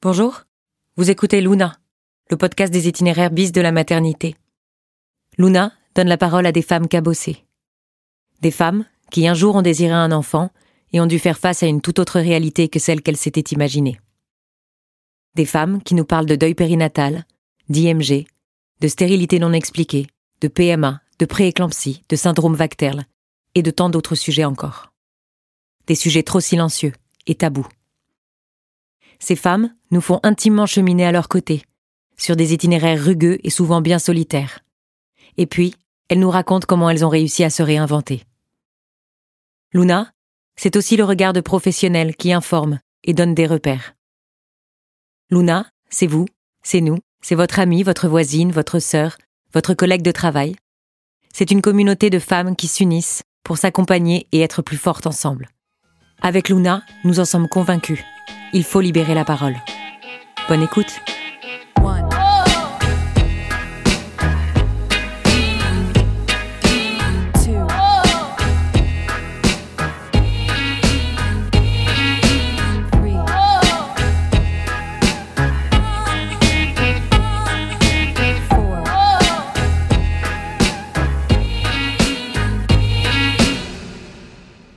Bonjour, vous écoutez Luna, le podcast des itinéraires bis de la maternité. Luna donne la parole à des femmes cabossées. Des femmes qui un jour ont désiré un enfant et ont dû faire face à une toute autre réalité que celle qu'elles s'étaient imaginée. Des femmes qui nous parlent de deuil périnatal, d'IMG, de stérilité non expliquée, de PMA, de prééclampsie, de syndrome Vacterle et de tant d'autres sujets encore. Des sujets trop silencieux et tabous. Ces femmes nous font intimement cheminer à leur côté, sur des itinéraires rugueux et souvent bien solitaires. Et puis, elles nous racontent comment elles ont réussi à se réinventer. Luna, c'est aussi le regard de professionnels qui informent et donnent des repères. Luna, c'est vous, c'est nous, c'est votre amie, votre voisine, votre sœur, votre collègue de travail. C'est une communauté de femmes qui s'unissent pour s'accompagner et être plus fortes ensemble. Avec Luna, nous en sommes convaincus. Il faut libérer la parole. Bonne écoute.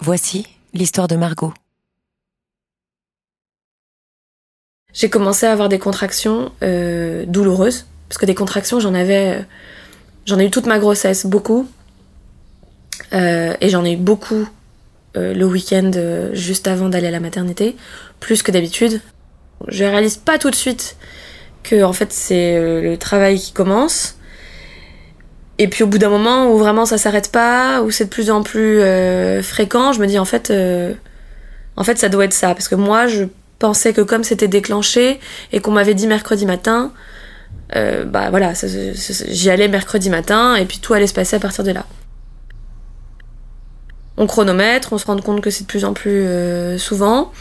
Voici l'histoire de Margot. J'ai commencé à avoir des contractions euh, douloureuses parce que des contractions j'en avais, euh, j'en ai eu toute ma grossesse beaucoup euh, et j'en ai eu beaucoup le week-end juste avant d'aller à la maternité, plus que d'habitude. Je réalise pas tout de suite que en fait c'est le travail qui commence. Et puis au bout d'un moment où vraiment ça s'arrête pas, où c'est de plus en plus fréquent, je me dis en fait, en fait ça doit être ça, parce que moi je pensais que comme c'était déclenché et qu'on m'avait dit mercredi matin, euh, bah voilà, j'y allais mercredi matin et puis tout allait se passer à partir de là. On chronomètre, on se rend compte que c'est de plus en plus euh, souvent.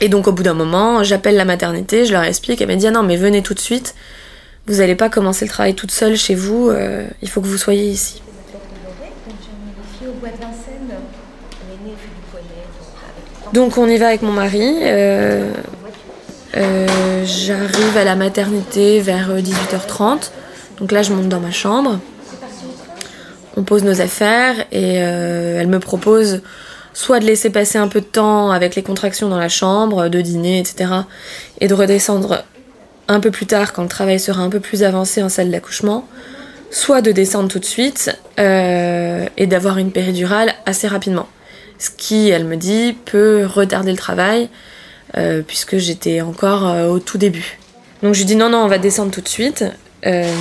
Et donc au bout d'un moment, j'appelle la maternité, je leur explique, elle m'a dit ah non mais venez tout de suite, vous allez pas commencer le travail toute seule chez vous, euh, il faut que vous soyez ici. Donc on y va avec mon mari. euh, euh, J'arrive à la maternité vers euh, 18h30. Donc là je monte dans ma chambre. On pose nos affaires et euh, elle me propose soit de laisser passer un peu de temps avec les contractions dans la chambre, de dîner, etc. Et de redescendre un peu plus tard quand le travail sera un peu plus avancé en salle d'accouchement. Soit de descendre tout de suite euh, et d'avoir une péridurale assez rapidement ce qui, elle me dit, peut retarder le travail, euh, puisque j'étais encore euh, au tout début. Donc je lui dis non, non, on va descendre tout de suite. Euh,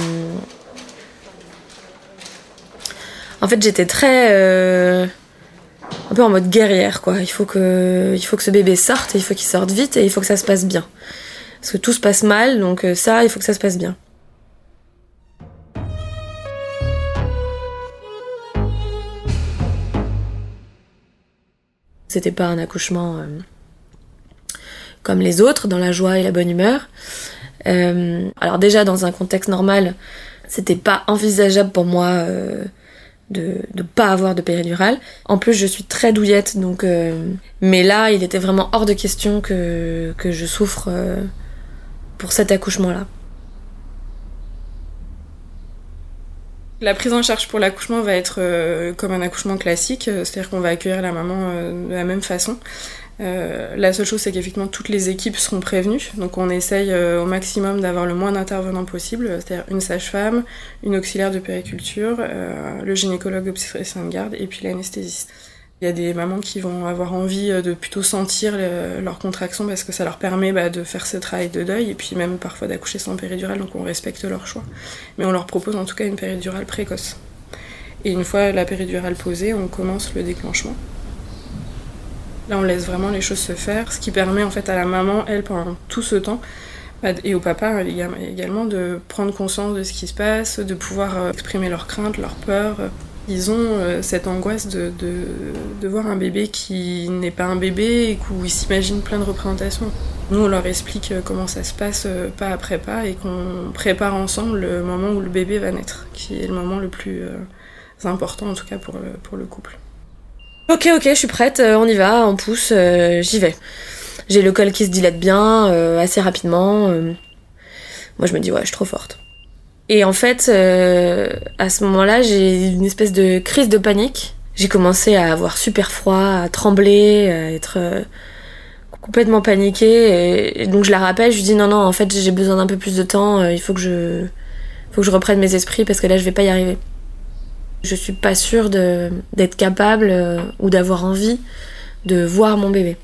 En fait, j'étais très... un peu en mode guerrière, quoi. Il faut, que... il faut que ce bébé sorte, et il faut qu'il sorte vite, et il faut que ça se passe bien. Parce que tout se passe mal, donc ça, il faut que ça se passe bien. C'était pas un accouchement euh, comme les autres, dans la joie et la bonne humeur. Euh, alors déjà, dans un contexte normal, c'était pas envisageable pour moi euh, de ne pas avoir de péridurale. En plus, je suis très douillette, donc... mais là, il était vraiment hors de question que, je souffre pour cet accouchement-là. La prise en charge pour l'accouchement va être euh, comme un accouchement classique, euh, c'est-à-dire qu'on va accueillir la maman euh, de la même façon. La seule chose, c'est qu'effectivement, toutes les équipes seront prévenues. Donc, on essaye au maximum d'avoir le moins d'intervenants possible, c'est-à-dire une sage-femme, une auxiliaire de périculture, le gynécologue obstétricien de garde et puis l'anesthésiste. Il y a des mamans qui vont avoir envie euh, de plutôt sentir le- leur contraction parce que ça leur permet bah, de faire ce travail de deuil et puis même parfois d'accoucher sans péridurale, donc on respecte leur choix. Mais on leur propose en tout cas une péridurale précoce. Et une fois la péridurale posée, on commence le déclenchement. Là, on laisse vraiment les choses se faire, ce qui permet en fait à la maman, elle, pendant tout ce temps, bah, et au papa éga- également, de prendre conscience de ce qui se passe, de pouvoir euh, exprimer leurs craintes, leurs peurs. Ils ont euh, cette angoisse de, de, voir un bébé qui n'est pas un bébé et où ils s'imaginent plein de représentations. Nous, on leur explique euh, comment ça se passe euh, pas après pas et qu'on prépare ensemble le moment où le bébé va naître, qui est le moment le plus important en tout cas pour le, pour le couple. Ok, ok, je suis prête, on y va, on pousse, j'y vais. J'ai le col qui se dilate bien, assez rapidement. Moi, je me dis, ouais, je suis trop forte. Et en fait, euh, à ce moment-là, j'ai une espèce de crise de panique. J'ai commencé à avoir super froid, à trembler, à être euh, complètement paniquée. Donc, je la rappelle, je lui dis, non, non, en fait, j'ai besoin d'un peu plus de temps. euh, il faut que je, faut que je reprenne mes esprits parce que là, je vais pas y arriver. Je suis pas sûre d'être capable ou d'avoir envie de voir mon bébé.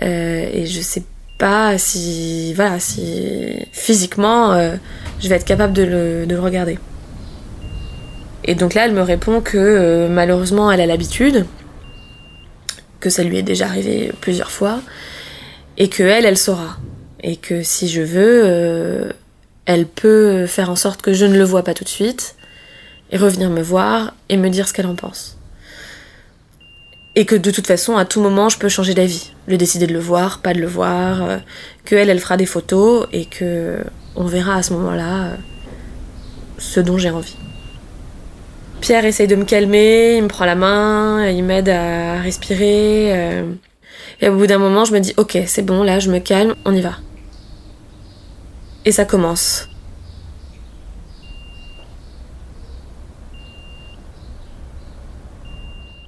Et je sais pas si, voilà, si physiquement euh, je vais être capable de le, de le regarder. Et donc là, elle me répond que euh, malheureusement, elle a l'habitude, que ça lui est déjà arrivé plusieurs fois, et que elle, elle saura. Et que si je veux, euh, elle peut faire en sorte que je ne le vois pas tout de suite, et revenir me voir et me dire ce qu'elle en pense. Et que de toute façon, à tout moment, je peux changer d'avis. Le décider de le voir, pas de le voir, euh, que elle, elle fera des photos et que on verra à ce moment-là euh, ce dont j'ai envie. Pierre essaye de me calmer, il me prend la main, il m'aide à respirer. euh, et au bout d'un moment, je me dis, ok, c'est bon, là, je me calme, on y va. Et ça commence.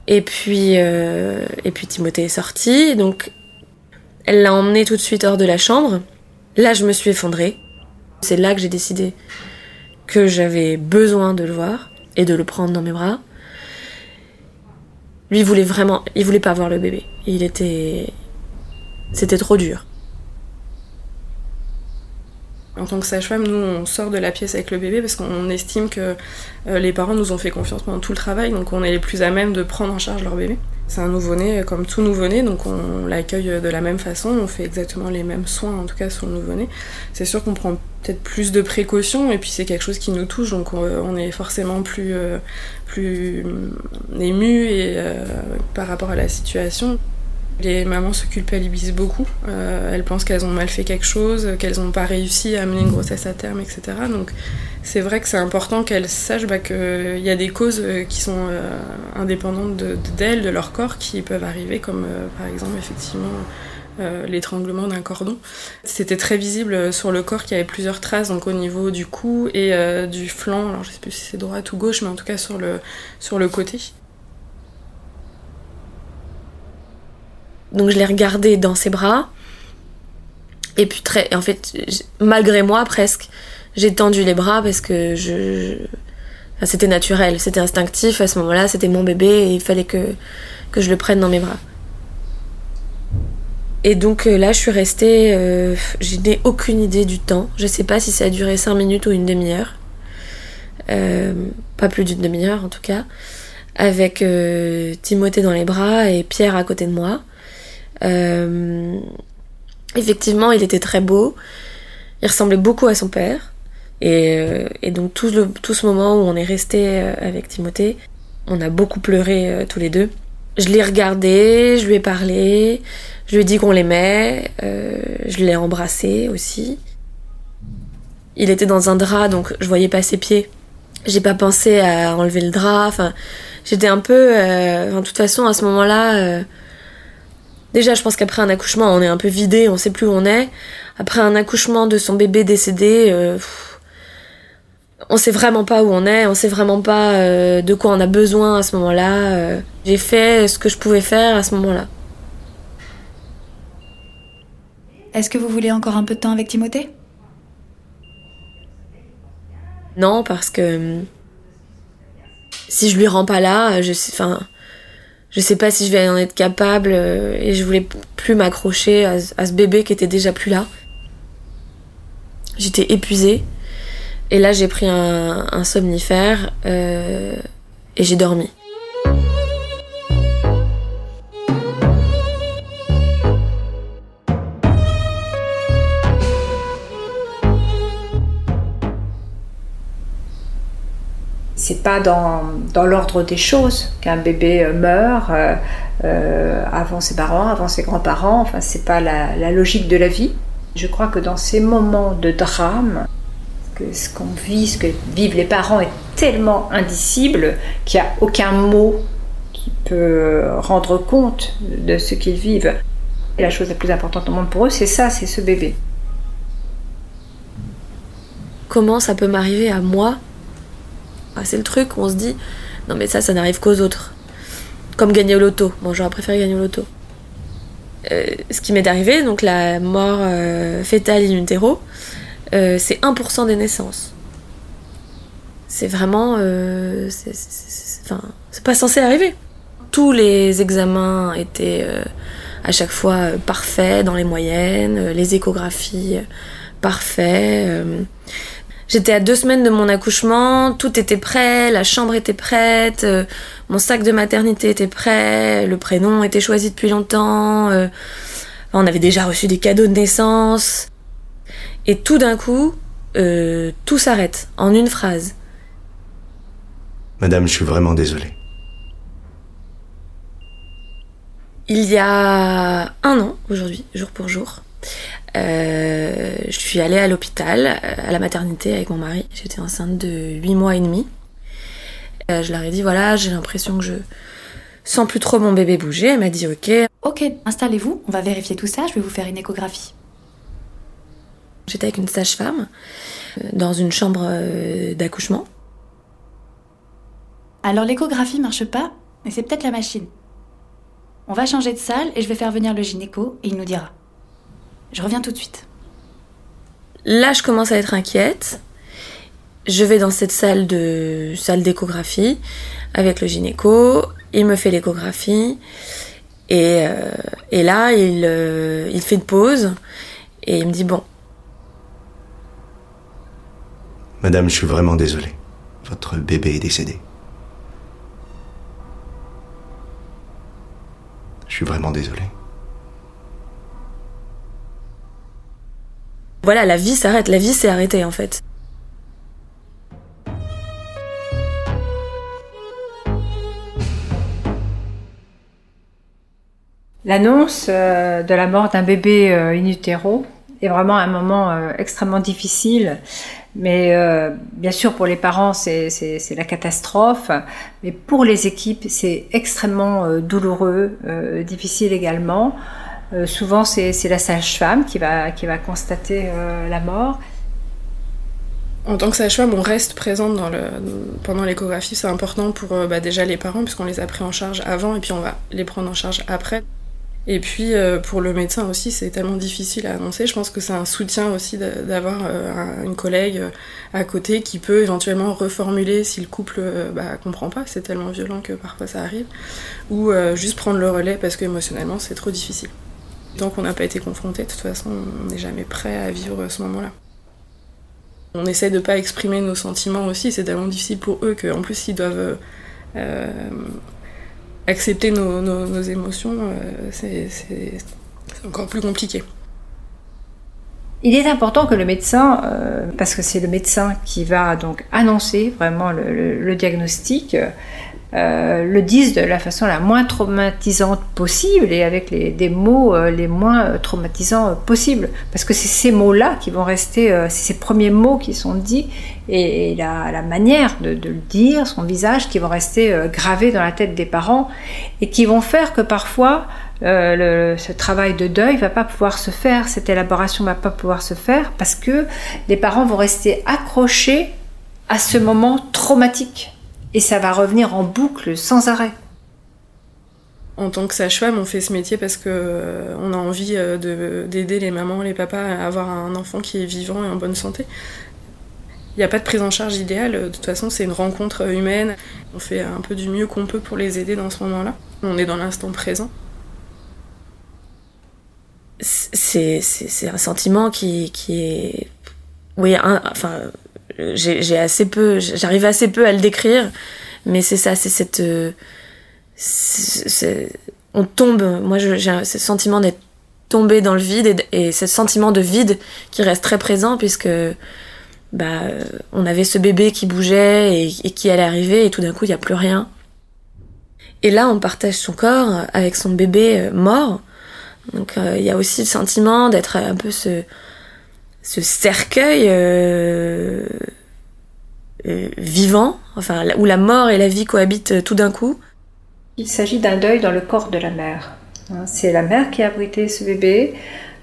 Et puis, euh, et puis Timothée est sorti, donc elle l'a emmené tout de suite hors de la chambre. Là, je me suis effondrée. C'est là que j'ai décidé que j'avais besoin de le voir et de le prendre dans mes bras. Lui voulait vraiment, il voulait pas voir le bébé. Il était, c'était trop dur. En tant que sage-femme, nous, on sort de la pièce avec le bébé parce qu'on estime que euh, les parents nous ont fait confiance pendant tout le travail, donc on est les plus à même de prendre en charge leur bébé. C'est un nouveau-né euh, comme tout nouveau-né, donc on l'accueille de la même façon, on fait exactement les mêmes soins, en tout cas sur le nouveau-né. C'est sûr qu'on prend peut-être plus de précautions, et puis c'est quelque chose qui nous touche, donc on, est forcément plus, euh, plus euh, ému euh, par rapport à la situation. Les mamans se culpabilisent beaucoup. Euh, elles pensent qu'elles ont mal fait quelque chose, qu'elles n'ont pas réussi à mener une grossesse à terme, etc. Donc c'est vrai que c'est important qu'elles sachent bah, qu'il y a des causes euh, qui sont euh, indépendantes de- d'elles, de, leur corps, qui peuvent arriver, comme par exemple effectivement l'étranglement d'un cordon. C'était très visible sur le corps qu'il y avait plusieurs traces, donc au niveau du cou et du flanc. Alors je sais plus si c'est droite ou gauche, mais en tout cas sur le, sur le côté. Donc je l'ai regardé dans ses bras. Et puis très, en fait, malgré moi presque, j'ai tendu les bras parce que je, c'était naturel, c'était instinctif à ce moment-là, c'était mon bébé et il fallait que que je le prenne dans mes bras. Et donc euh, là, je suis restée, euh, je n'ai aucune idée du temps. Je sais pas si ça a duré 5 minutes ou une demi-heure. Euh, pas plus d'une demi-heure en tout cas. Avec euh, Timothée dans les bras et Pierre à côté de moi. Euh, effectivement, il était très beau. Il ressemblait beaucoup à son père. Et, euh, donc tout, ce moment où on est resté euh, avec Timothée, on a beaucoup pleuré tous les deux. Je l'ai regardé, je lui ai parlé, je lui ai dit qu'on l'aimait, je l'ai embrassé aussi. Il était dans un drap, donc je voyais pas ses pieds. J'ai pas pensé à enlever le drap. Enfin, j'étais un peu. euh, de toute façon, à ce moment-là, déjà, je pense qu'après un accouchement, on est un peu vidé, on sait plus où on est. Après un accouchement de son bébé décédé, euh, pff, on sait vraiment pas où on est, on sait vraiment pas euh, de quoi on a besoin à ce moment-là. euh. J'ai fait ce que je pouvais faire à ce moment-là. Est-ce que vous voulez encore un peu de temps avec Timothée? Non, parce que hum, si je lui rends pas là, je sais, enfin, je sais pas si je vais en être capable euh, et je voulais plus m'accrocher à, ce- bébé qui était déjà plus là. J'étais épuisée et là j'ai pris un, un somnifère euh, et j'ai dormi. C'est pas dans, dans l'ordre des choses qu'un bébé euh, meurt euh, euh, avant ses parents, avant ses grands-parents. Enfin, c'est pas la, logique de la vie. Je crois que dans ces moments de drame, ce qu'on vit, ce que vivent les parents est tellement indicible qu'il n'y a aucun mot qui peut rendre compte de ce qu'ils vivent. Et la chose la plus importante au monde pour eux, c'est ça, c'est ce bébé. Comment ça peut m'arriver à moi ah, C'est le truc où on se dit, non mais ça, ça n'arrive qu'aux autres. Comme gagner au loto. Bon, j'aurais préféré gagner au loto. Euh, ce qui m'est arrivé, donc la mort euh, fétale in utero, euh, c'est 1% des naissances. C'est vraiment. c'est pas censé arriver. Tous les examens étaient à chaque fois parfaits dans les moyennes, les échographies parfaits. J'étais à deux semaines de mon accouchement, tout était prêt, la chambre était prête, euh, mon sac de maternité était prêt, le prénom était choisi depuis longtemps, euh, on avait déjà reçu des cadeaux de naissance. Et tout d'un coup, euh, tout s'arrête en une phrase. Madame, je suis vraiment désolée. Il y a un an, aujourd'hui, jour pour jour, euh, je suis allée à l'hôpital, euh, à la maternité avec mon mari. J'étais enceinte de 8 mois et demi. Euh, je leur ai dit voilà, j'ai l'impression que je sens plus trop mon bébé bouger. Elle m'a dit ok. Ok, installez-vous, on va vérifier tout ça, je vais vous faire une échographie. J'étais avec une sage-femme dans une chambre d'accouchement. Alors l'échographie marche pas, mais c'est peut-être la machine. On va changer de salle et je vais faire venir le gynéco et il nous dira. Je reviens tout de suite. Là, je commence à être inquiète. Je vais dans cette salle de salle d'échographie avec le gynéco. Il me fait l'échographie. Et, euh, là, il, euh, il fait une pause. Et il me dit Bon. Madame, je suis vraiment désolé. Votre bébé est décédé. Je suis vraiment désolé. Voilà, la vie s'arrête, la vie s'est arrêtée en fait. L'annonce euh, de la mort d'un bébé euh, in utero est vraiment un moment euh, extrêmement difficile. Mais bien sûr, pour les parents, c'est la catastrophe. Mais pour les équipes, c'est extrêmement douloureux, difficile également. Euh, souvent, c'est la sage-femme qui va, constater euh, la mort. En tant que sage-femme, on reste présente dans le, pendant l'échographie. C'est important pour euh, bah, déjà les parents, puisqu'on les a pris en charge avant, et puis on va les prendre en charge après. Et puis pour le médecin aussi, c'est tellement difficile à annoncer. Je pense que c'est un soutien aussi d'avoir une collègue à côté qui peut éventuellement reformuler si le couple bah, comprend pas. C'est tellement violent que parfois ça arrive. Ou juste prendre le relais parce qu'émotionnellement c'est trop difficile. Tant qu'on n'a pas été confronté, de toute façon, on n'est jamais prêt à vivre ce moment-là. On essaie de pas exprimer nos sentiments aussi, c'est tellement difficile pour eux qu'en plus ils doivent euh, accepter nos, émotions, euh, c'est encore plus compliqué. Il est important que le médecin, euh, parce que c'est le médecin qui va donc annoncer vraiment le diagnostic, euh, le disent de la façon la moins traumatisante possible et avec les, des mots euh, les moins euh, traumatisants possibles. Parce que c'est ces mots-là qui vont rester, c'est ces premiers mots qui sont dits et, la, manière de, le dire, son visage, qui vont rester gravés dans la tête des parents et qui vont faire que parfois ce travail de deuil va pas pouvoir se faire, cette élaboration va pas pouvoir se faire parce que les parents vont rester accrochés à ce moment traumatique et ça va revenir en boucle sans arrêt. En tant que sage-femme, on fait ce métier parce que euh, on a envie euh, d'aider les mamans, les papas à avoir un enfant qui est vivant et en bonne santé. Il n'y a pas de prise en charge idéale, de toute façon c'est une rencontre humaine. On fait un peu du mieux qu'on peut pour les aider dans ce moment-là. On est dans l'instant présent. C'est un sentiment qui, qui est... Oui, enfin, j'ai assez peu, j'arrive assez peu à le décrire, mais c'est ça, c'est cette, euh, on tombe. Moi, j'ai ce sentiment d'être tombé dans le vide et, ce sentiment de vide qui reste très présent puisque bah on avait ce bébé qui bougeait et, qui allait arriver et tout d'un coup il n'y a plus rien. Et là, on partage son corps avec son bébé euh, mort. Donc euh, il y a aussi le sentiment d'être un peu ce ce cercueil euh, euh, vivant, où la mort et la vie cohabitent tout d'un coup. Il s'agit d'un deuil dans le corps de la mère. Hein, C'est la mère qui a abrité ce bébé.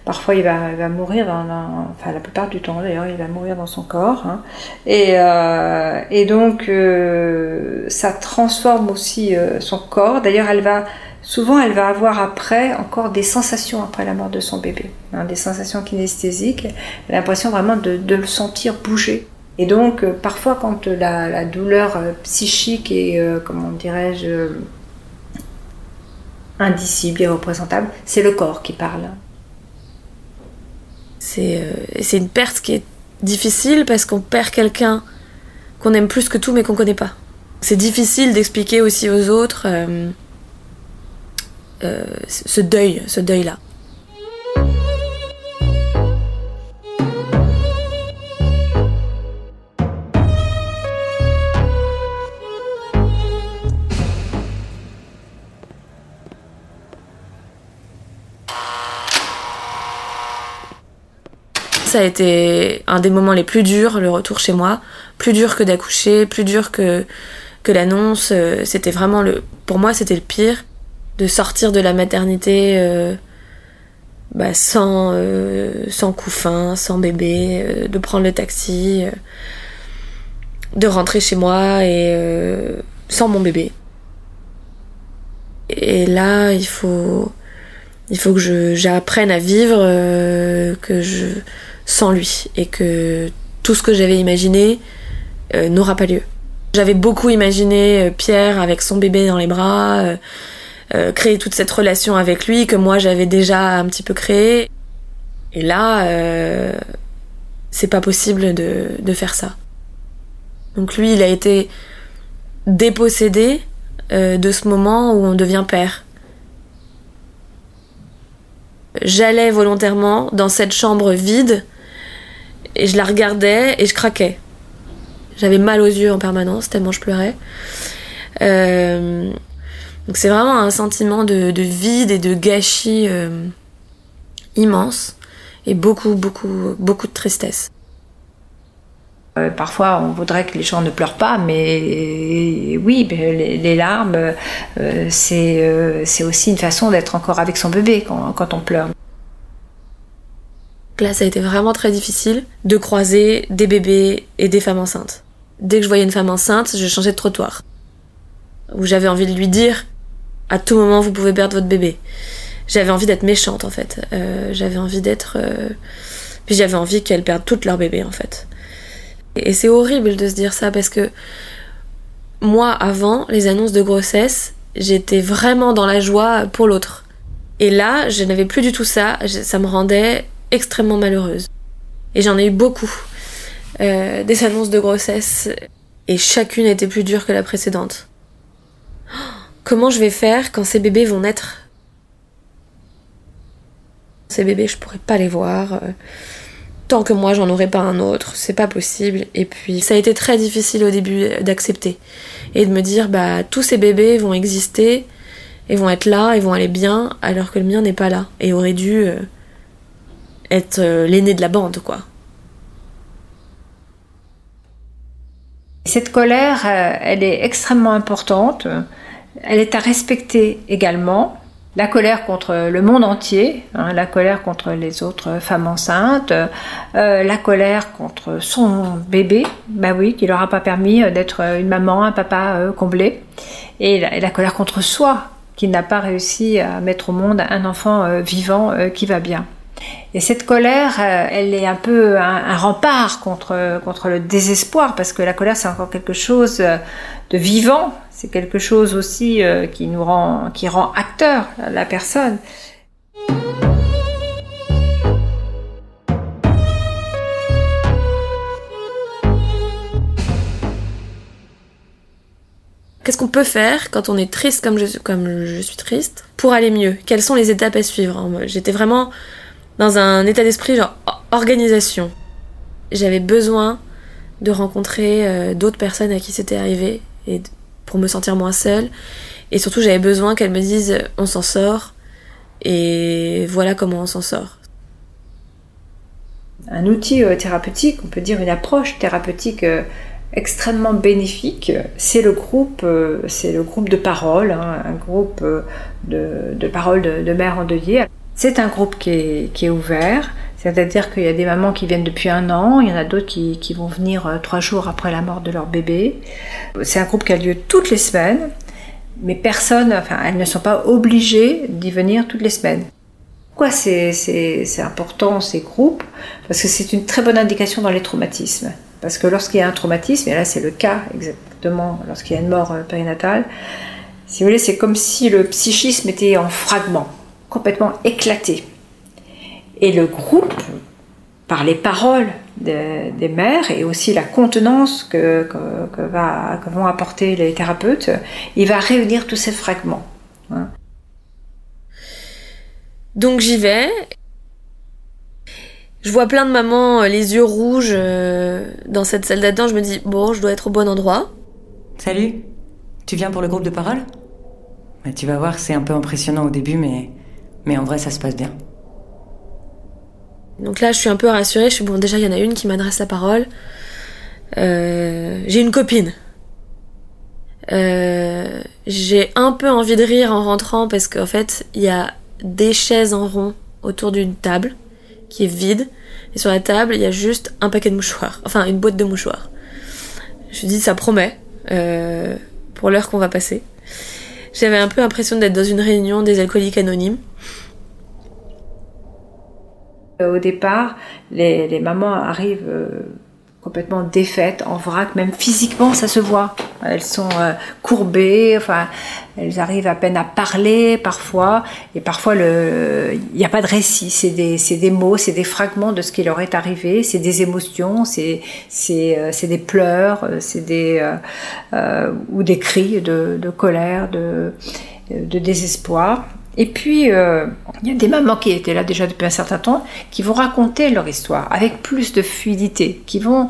Parfois, il va, mourir, dans, enfin la plupart du temps d'ailleurs, il va mourir dans son corps. hein. Et, euh, donc, euh, ça transforme aussi euh, son corps. D'ailleurs, elle va souvent, elle va avoir après encore des sensations après la mort de son bébé, hein, des sensations kinesthésiques. L'impression vraiment de, le sentir bouger. Et donc, euh, parfois, quand la, la douleur euh, psychique est, euh, comment dirais-je, indicible, irreprésentable, c'est le corps qui parle. C'est et une perte qui est difficile parce qu'on perd quelqu'un qu'on aime plus que tout mais qu'on connaît pas. C'est difficile d'expliquer aussi aux autres euh, ce deuil, ce deuil-là. Ça a été un des moments les plus durs, le retour chez moi. Plus dur que d'accoucher, plus dur que, que l'annonce. Euh, C'était vraiment le. Pour moi, c'était le pire. De sortir de la maternité euh, bah, sans, euh, sans couffin, sans bébé, euh, de prendre le taxi, euh, de rentrer chez moi sans mon bébé. Et là, il faut. Il faut que j'apprenne à vivre que je sans lui et que tout ce que j'avais imaginé n'aura pas lieu. J'avais beaucoup imaginé Pierre avec son bébé dans les bras, euh, créer toute cette relation avec lui que moi j'avais déjà un petit peu créée. Et là, euh, c'est pas possible de, de faire ça. Donc lui, il a été dépossédé euh, de ce moment où on devient père. J'allais volontairement dans cette chambre vide et je la regardais et je craquais. J'avais mal aux yeux en permanence tellement je pleurais. Euh, donc c'est vraiment un sentiment de, de vide et de gâchis euh, immense et beaucoup beaucoup beaucoup de tristesse. Euh, Parfois, on voudrait que les gens ne pleurent pas, mais oui, les, les larmes, euh, c'est euh, c'est aussi une façon d'être encore avec son bébé quand, quand on pleure. Là, ça a été vraiment très difficile de croiser des bébés et des femmes enceintes. Dès que je voyais une femme enceinte, je changeais de trottoir. Où j'avais envie de lui dire à tout moment vous pouvez perdre votre bébé. J'avais envie d'être méchante en fait. Euh, j'avais envie d'être. euh, Puis j'avais envie qu'elles perdent toutes leurs bébés en fait. Et c'est horrible de se dire ça parce que moi, avant les annonces de grossesse, j'étais vraiment dans la joie pour l'autre. Et là, je n'avais plus du tout ça. Ça me rendait extrêmement malheureuse. Et j'en ai eu beaucoup. Euh, des annonces de grossesse. Et chacune était plus dure que la précédente. Oh, Comment je vais faire quand ces bébés vont naître Ces bébés, je pourrais pas les voir. euh, Tant que moi, j'en aurai pas un autre, c'est pas possible. Et puis, ça a été très difficile au début d'accepter. Et de me dire, bah, tous ces bébés vont exister, et vont être là, et vont aller bien, alors que le mien n'est pas là. Et aurait dû euh, être euh, l'aîné de la bande, quoi. Cette colère, elle est extrêmement importante. Elle est à respecter également. La colère contre le monde entier, hein, la colère contre les autres femmes enceintes, euh, la colère contre son bébé, bah oui, qui leur a pas permis euh, d'être une maman, un papa euh, comblé, et la, colère contre soi, qui n'a pas réussi à mettre au monde un enfant euh, vivant euh, qui va bien. Et cette colère, euh, elle est un peu un, un rempart contre, contre le désespoir, parce que la colère, c'est encore quelque chose euh, de vivant, c'est quelque chose aussi euh, qui nous rend, qui rend acteur la personne. Qu'est-ce qu'on peut faire quand on est triste comme je, comme je suis triste pour aller mieux? Quelles sont les étapes à suivre? J'étais vraiment dans un état d'esprit genre organisation. J'avais besoin de rencontrer euh, d'autres personnes à qui c'était arrivé et pour me sentir moins seule. Et surtout, j'avais besoin qu'elles me disent on s'en sort et voilà comment on s'en sort. Un outil euh, thérapeutique, on peut dire une approche thérapeutique euh, extrêmement bénéfique, c'est le groupe, euh, c'est le groupe de parole, hein, un groupe de, parole de, de endeuillées. C'est un groupe qui est, qui est ouvert, c'est-à-dire qu'il y a des mamans qui viennent depuis un an, il y en a d'autres qui, qui vont venir euh, trois jours après la mort de leur bébé. C'est un groupe qui a lieu toutes les semaines, mais personne, enfin, elles ne sont pas obligées d'y venir toutes les semaines. Pourquoi c'est important ces groupes? Parce que c'est une très bonne indication dans les traumatismes. Parce que lorsqu'il y a un traumatisme, et là c'est le cas exactement lorsqu'il y a une mort euh, périnatale, si vous voulez, c'est comme si le psychisme était en fragments, complètement éclaté. Et le groupe, par les paroles des mères et aussi la contenance que, que, va, que, vont apporter les thérapeutes, il va réunir tous ces fragments. Hein. Donc j'y vais. Je vois plein de mamans, euh, les yeux rouges, euh, dans cette salle d'attente. Je me dis, bon, je dois être au bon endroit. Salut, tu viens pour le groupe de parole Tu vas voir, c'est un peu impressionnant au début, mais, mais en vrai, ça se passe bien. Donc là, je suis un peu rassurée. Je suis bon, déjà, il y en a une qui m'adresse la parole. Euh, j'ai une copine. Euh, j'ai un peu envie de rire en rentrant parce qu'en fait, il y a des chaises en rond autour d'une table qui est vide. Et sur la table, il y a juste un paquet de mouchoirs. Enfin, une boîte de mouchoirs. Je dis, ça promet euh, pour l'heure qu'on va passer. J'avais un peu l'impression d'être dans une réunion des alcooliques anonymes. Euh, au départ, les, mamans arrivent euh, complètement défaites, en vrac, même physiquement, ça se voit. Elles sont euh, courbées, enfin, elles arrivent à peine à parler parfois, et parfois il n'y a pas de récit, c'est des, des, mots, c'est des fragments de ce qui leur est arrivé, c'est des émotions, c'est des pleurs, c'est des ou des cris de, de colère, de, de désespoir. Et puis, euh, il y a des mamans qui étaient là déjà depuis un certain temps, qui vont raconter leur histoire avec plus de fluidité, qui vont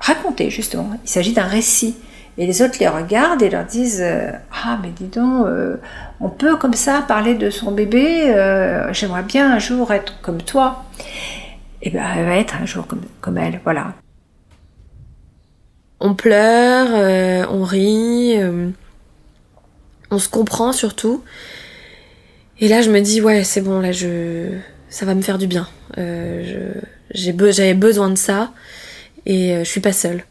raconter justement. Il s'agit d'un récit. Et les autres les regardent et leur disent euh, Ah, mais dis donc, euh, on peut comme ça parler de son bébé, j'aimerais bien un jour être comme toi. Et bien, elle va être un jour comme, comme elle, voilà. On pleure, on rit, on se comprend surtout. Et là, je me dis, ouais, c'est bon, là, je, ça va me faire du bien. Euh, j'avais besoin de ça et euh, je suis pas seule.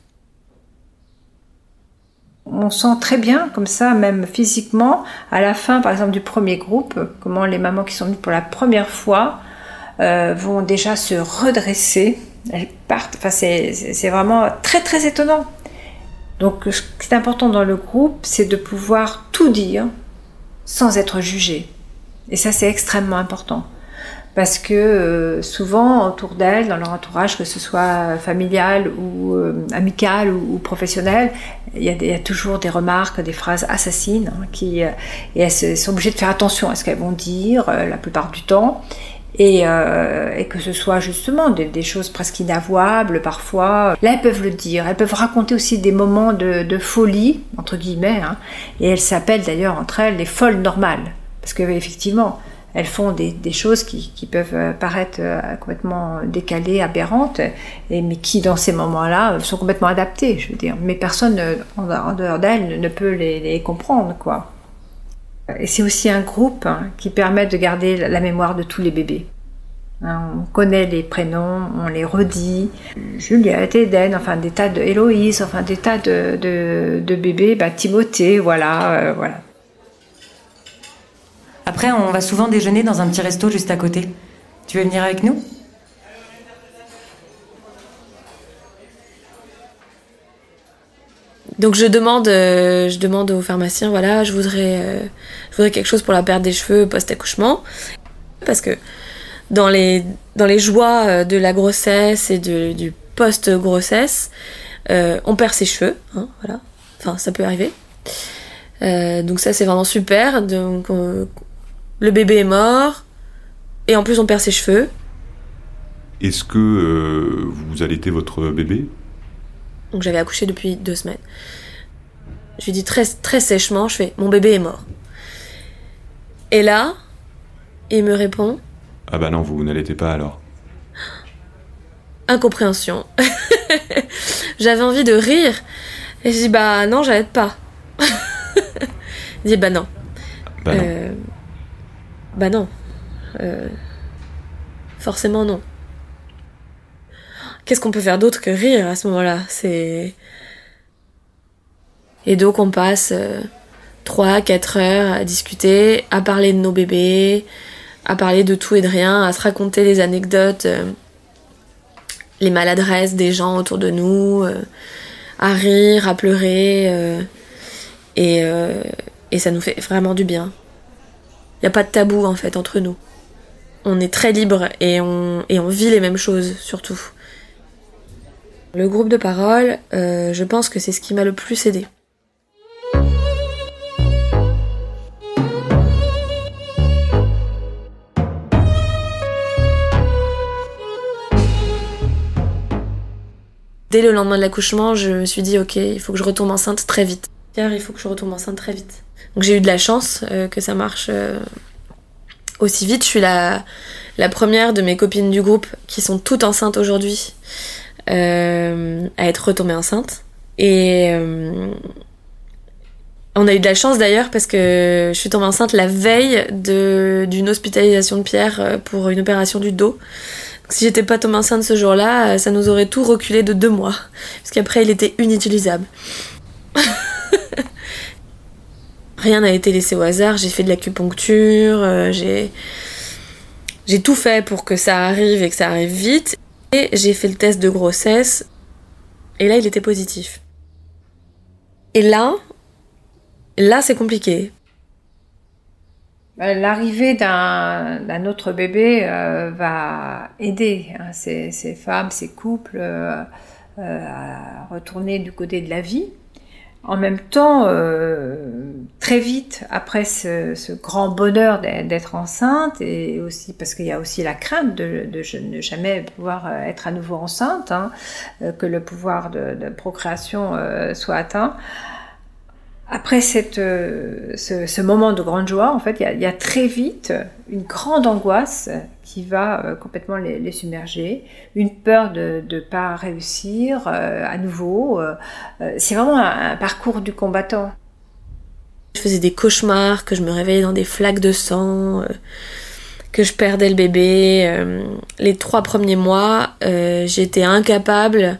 On sent très bien, comme ça, même physiquement, à la fin, par exemple, du premier groupe, comment les mamans qui sont venues pour la première fois euh, vont déjà se redresser. Elles partent. Enfin, c'est vraiment très, très étonnant. Donc, ce qui est important dans le groupe, c'est de pouvoir tout dire sans être jugé. Et ça, c'est extrêmement important. Parce que euh, souvent, autour d'elles, dans leur entourage, que ce soit familial ou euh, amical ou, professionnel, il y, y, a toujours des remarques, des phrases assassines, hein, qui, euh, et elles sont obligées de faire attention à ce qu'elles vont dire la plupart du temps. Et, et, que ce soit justement des, des, choses presque inavouables parfois. Là, elles peuvent le dire. Elles peuvent raconter aussi des moments de, de folie, entre guillemets, hein, et elles s'appellent d'ailleurs entre elles les folles normales. Parce qu'effectivement, elles font des, choses qui, peuvent euh, paraître euh, complètement décalées, aberrantes, mais qui, dans ces moments-là, sont complètement adaptées, je veux dire. Mais personne en, dehors d'elles ne peut les, comprendre, quoi. Et c'est aussi un groupe hein, qui permet de garder la mémoire de tous les bébés. Hein, on connaît les prénoms, on les redit. Juliette, Eden, enfin des tas de Héloïse, enfin des tas de, bébés, bah, Timothée, voilà, euh, voilà. Après, on va souvent déjeuner dans un petit resto juste à côté. Tu veux venir avec nous? Donc je demande, euh, je demande au pharmacien, voilà, je voudrais, euh, je voudrais quelque chose pour la perte des cheveux post-accouchement, parce que dans les, joies euh, de la grossesse et du post-grossesse, on perd ses cheveux, hein, voilà, enfin ça peut arriver. donc ça c'est vraiment super. Donc le bébé est mort, et en plus on perd ses cheveux. Est-ce que euh, vous allaitez votre bébé? Donc j'avais accouché depuis deux semaines. Je lui dis très, très sèchement, je fais mon bébé est mort. Et là, il me répond Ah bah non, vous n'allaitez pas alors. Incompréhension. J'avais envie de rire. Et je dis bah non, j'arrête pas. Il dit bah non. Bah non. Euh, bah non. Euh, forcément non. Qu'est-ce qu'on peut faire d'autre que rire à ce moment-là? C'est et donc on passe euh, 3 4 heures à discuter, à parler de nos bébés, à parler de tout et de rien, à se raconter les anecdotes, euh, les maladresses des gens autour de nous, euh, à rire, à pleurer et et ça nous fait vraiment du bien. Il y a pas de tabou en fait entre nous. On est très libre et on et on vit les mêmes choses surtout. Le groupe de parole, euh, je pense que c'est ce qui m'a le plus aidé. Dès le lendemain de l'accouchement, je me suis dit ok, il faut que je retombe enceinte très vite. Pierre, il faut que je retombe enceinte très vite. Donc j'ai eu de la chance euh, que ça marche euh, aussi vite. Je suis la, la première de mes copines du groupe qui sont toutes enceintes aujourd'hui euh, à être retombée enceinte. Et on a eu de la chance d'ailleurs parce que je suis tombée enceinte la veille d'une hospitalisation de Pierre pour une opération du dos. Donc, si j'étais pas tombée enceinte ce jour-là, ça nous aurait tout reculé de deux mois. Parce qu'après, il était inutilisable. Rien n'a été laissé au hasard. J'ai fait de l'acupuncture, euh, j'ai tout fait pour que ça arrive et que ça arrive vite. Et j'ai fait le test de grossesse. Et là, il était positif. Et là, là, c'est compliqué. Euh, L'arrivée d'un autre bébé euh, va aider hein, ces, femmes, ces couples euh, à retourner du côté de la vie. En même temps, euh, très vite après ce, grand bonheur d'être enceinte, et aussi parce qu'il y a aussi la crainte de, ne jamais pouvoir euh, être à nouveau enceinte, hein, euh, que le pouvoir de, procréation soit atteint. Après cette, euh, ce, ce moment de grande joie, en fait, il y a, y a très vite une grande angoisse qui va euh, complètement les, les submerger, une peur de ne pas réussir euh, à nouveau. c'est vraiment un, un parcours du combattant. Je faisais des cauchemars, que je me réveillais dans des flaques de sang, euh, que je perdais le bébé. euh, les trois premiers mois, euh, j'étais incapable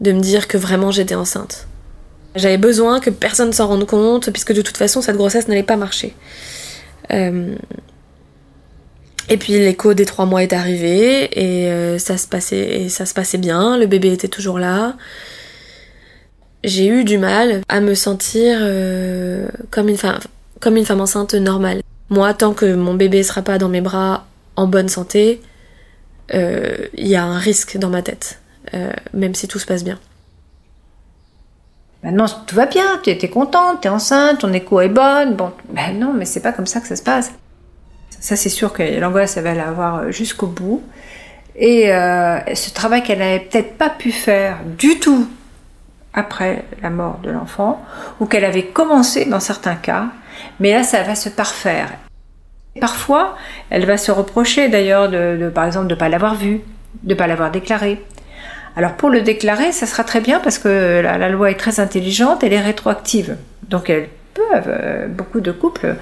de me dire que vraiment j'étais enceinte. J'avais besoin que personne s'en rende compte, puisque de toute façon, cette grossesse n'allait pas marcher. Euh, Et puis l'écho des trois mois est arrivé et euh, ça se passait et ça se passait bien. Le bébé était toujours là. J'ai eu du mal à me sentir euh, comme une femme comme une femme enceinte normale. Moi, tant que mon bébé sera pas dans mes bras en bonne santé, il y a un risque dans ma tête, même si tout se passe bien. Maintenant, tout va bien, tu es contente, tu es enceinte, ton écho est bonne. Bon, ben non, mais c'est pas comme ça que ça se passe. Ça, c'est sûr que l'angoisse, elle va l'avoir jusqu'au bout. Et euh, ce travail qu'elle n'avait peut-être pas pu faire du tout après la mort de l'enfant, ou qu'elle avait commencé dans certains cas, mais là, ça va se parfaire. Parfois, elle va se reprocher d'ailleurs, de, de, par exemple, de ne pas l'avoir vu, de ne pas l'avoir déclaré. Alors pour le déclarer, ça sera très bien parce que la, loi est très intelligente, elle est rétroactive. Donc peuvent, euh, beaucoup de couples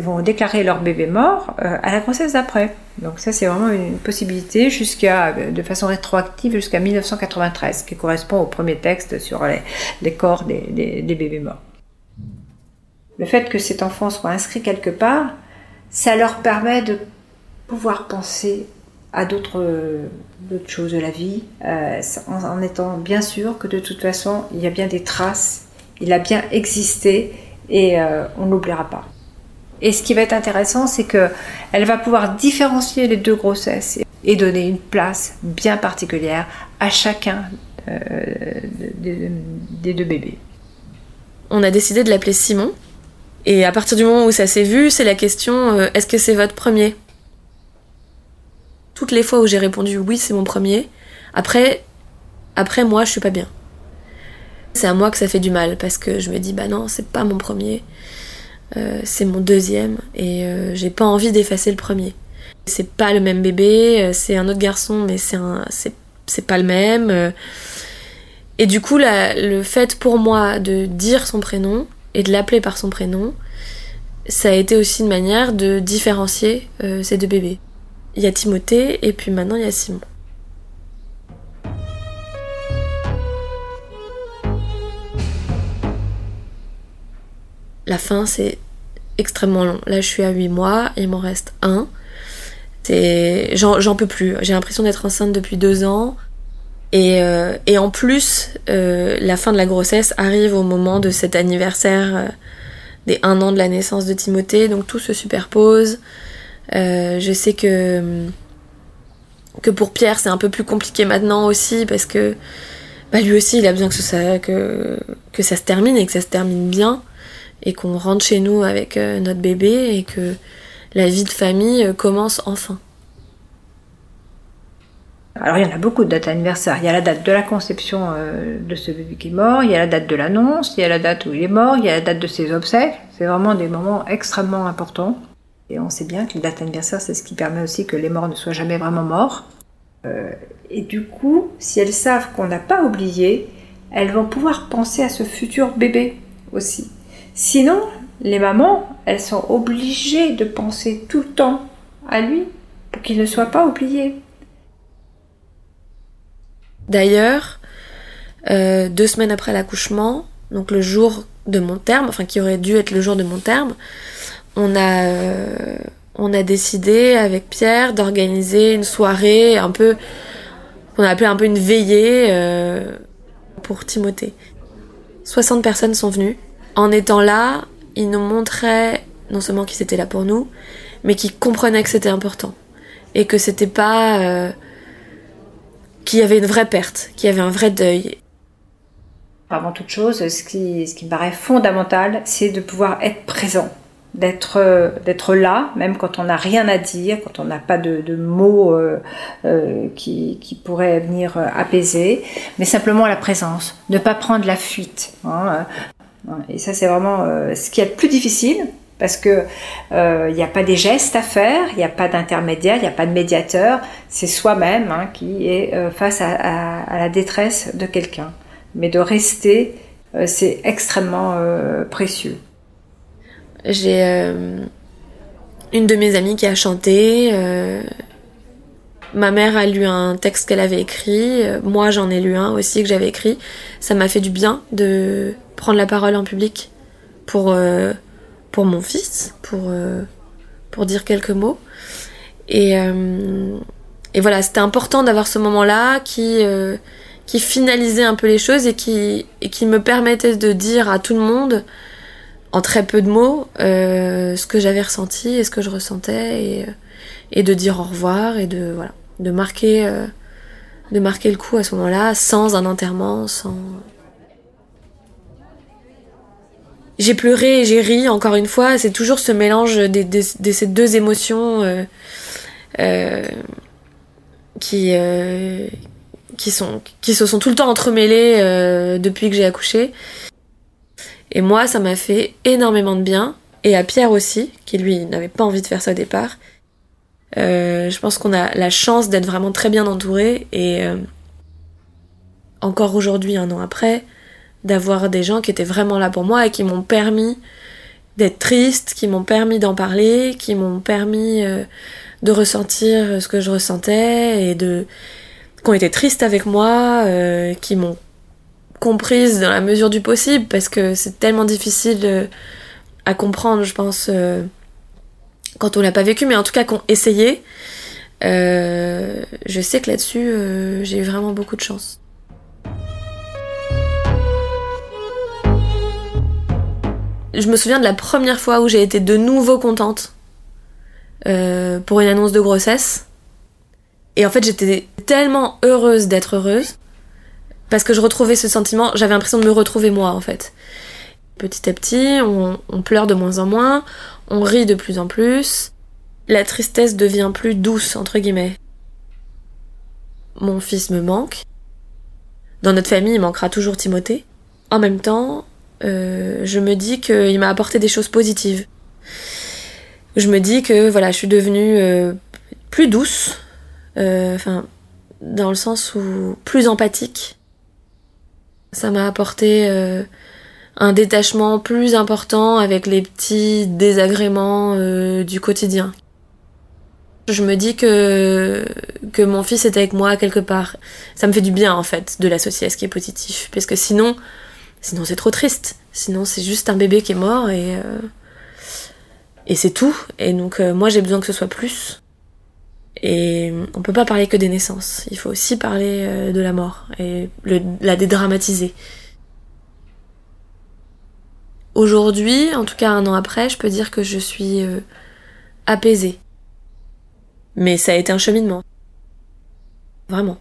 vont déclarer leur bébé mort euh, à la grossesse d'après. Donc ça c'est vraiment une possibilité jusqu'à, de façon rétroactive jusqu'à 1993, qui correspond au premier texte sur les, corps des bébés morts. Le fait que cet enfant soit inscrit quelque part, ça leur permet de pouvoir penser à d'autres euh, d'autres choses de la vie, euh, en, étant bien sûr que de toute façon, il y a bien des traces, il a bien existé et euh, on n'oubliera pas. Et ce qui va être intéressant, c'est que elle va pouvoir différencier les deux grossesses et donner une place bien particulière à chacun de- de- des deux bébés. On a décidé de l'appeler Simon. Et à partir du moment où ça s'est vu, c'est la question est-ce que c'est votre premier? Toutes les fois où j'ai répondu oui, c'est mon premier, après, après moi, je suis pas bien. C'est à moi que ça fait du mal parce que je me dis bah non, c'est pas mon premier, Euh, c'est mon deuxième et euh, j'ai pas envie d'effacer le premier. C'est pas le même bébé, euh, c'est un autre garçon, mais c'est un, c'est, c'est pas le même. Et du coup, le fait pour moi de dire son prénom et de l'appeler par son prénom, ça a été aussi une manière de différencier euh, ces deux bébés. Il y a Timothée et puis maintenant il y a Simon. La fin, c'est extrêmement long. Là, je suis à 8 mois, il m'en reste un. J'en peux plus. J'ai l'impression d'être enceinte depuis deux ans. Et, euh, en plus, euh, la fin de la grossesse arrive au moment de cet anniversaire euh, des un an de la naissance de Timothée, donc tout se superpose. Je sais que que pour Pierre c'est un peu plus compliqué maintenant aussi parce que bah, lui aussi il a besoin que ça que que ça se termine et que ça se termine bien et qu'on rentre chez nous avec notre bébé et que la vie de famille commence enfin. Alors il y en a beaucoup de dates anniversaires. Il y a la date de la conception euh, de ce bébé qui est mort, il y a la date de l'annonce, il y a la date où il est mort, il y a la date de ses obsèques. C'est vraiment des moments extrêmement importants. Et on sait bien que les dates anniversaires, c'est ce qui permet aussi que les morts ne soient jamais vraiment morts. Euh, et du coup, si elles savent qu'on n'a pas oublié, elles vont pouvoir penser à ce futur bébé aussi. Sinon, les mamans, elles sont obligées de penser tout le temps à lui pour qu'il ne soit pas oublié. D'ailleurs, euh, deux semaines après l'accouchement, donc le jour de mon terme, enfin qui aurait dû être le jour de mon terme, on a, euh, on a décidé avec Pierre d'organiser une soirée un peu, qu'on a appelé un peu une veillée euh, pour Timothée. 60 personnes sont venues. En étant là, ils nous montraient non seulement qu'ils étaient là pour nous, mais qu'ils comprenaient que c'était important et que c'était pas qu'il y avait une vraie perte, qu'il y avait un vrai deuil. Avant toute chose, ce qui, ce qui me paraît fondamental, c'est de pouvoir être présent, d'être d'être là, même quand on n'a rien à dire, quand on n'a pas de, mots euh, euh, qui, qui, pourraient venir apaiser, mais simplement la présence, ne pas prendre la fuite. Hein. Et ça, c'est vraiment euh, ce qui est le plus difficile, parce que il euh, n'y a pas des gestes à faire, il n'y a pas d'intermédiaire, il n'y a pas de médiateur, c'est soi-même hein, qui est euh, face à, la détresse de quelqu'un. Mais de rester, euh, c'est extrêmement précieux. J'ai une de mes amies qui a chanté. ma mère a lu un texte qu'elle avait écrit. moi, j'en ai lu un aussi que j'avais écrit. Ça m'a fait du bien de prendre la parole en public pour pour mon fils, pour, euh, pour dire quelques mots. Et, euh, et voilà, c'était important d'avoir ce moment-là qui, euh, qui finalisait un peu les choses et qui, et qui me permettait de dire à tout le monde, en très peu de mots, ce que j'avais ressenti et ce que je ressentais, et, et de dire au revoir et de, voilà, de marquer, de marquer le coup à ce moment-là, sans un enterrement, sans, j'ai pleuré et j'ai ri encore une fois. C'est toujours ce mélange de ces deux émotions euh, euh, qui euh, qui sont qui se sont tout le temps entremêlées depuis que j'ai accouché. Et moi, ça m'a fait énormément de bien. Et à Pierre aussi, qui lui n'avait pas envie de faire ça au départ. je pense qu'on a la chance d'être vraiment très bien entouré et encore aujourd'hui, un an après, d'avoir des gens qui étaient vraiment là pour moi et qui m'ont permis d'être triste, qui m'ont permis d'en parler, qui m'ont permis euh, de ressentir ce que je ressentais et de qui ont été tristes avec moi, euh, qui m'ont comprise dans la mesure du possible parce que c'est tellement difficile euh, à comprendre, je pense, quand on l'a pas vécu, mais en tout cas qu'on essayé. je sais que là-dessus, j'ai eu vraiment beaucoup de chance. je me souviens de la première fois où j'ai été de nouveau contente euh, pour une annonce de grossesse. Et en fait, j'étais tellement heureuse d'être heureuse parce que je retrouvais ce sentiment, j'avais l'impression de me retrouver moi en fait. Petit à petit, on, pleure de moins en moins, on rit de plus en plus, la tristesse devient plus douce, entre guillemets. Mon fils me manque. Dans notre famille, il manquera toujours Timothée. En même temps, euh, je me dis qu'il m'a apporté des choses positives. Je me dis que voilà, je suis devenue euh, plus douce, euh, enfin dans le sens où plus empathique. Ça m'a apporté euh, un détachement plus important avec les petits désagréments euh, du quotidien. Je me dis que, que mon fils est avec moi quelque part. Ça me fait du bien en fait de l'associer à ce qui est positif. Parce que sinon, sinon c'est trop triste. Sinon c'est juste un bébé qui est mort et, euh, et c'est tout. Et donc moi j'ai besoin que ce soit plus. Et on peut pas parler que des naissances, il faut aussi parler euh, de la mort et la dédramatiser. Aujourd'hui, en tout cas un an après, je peux dire que je suis euh, apaisée. Mais ça a été un cheminement. Vraiment.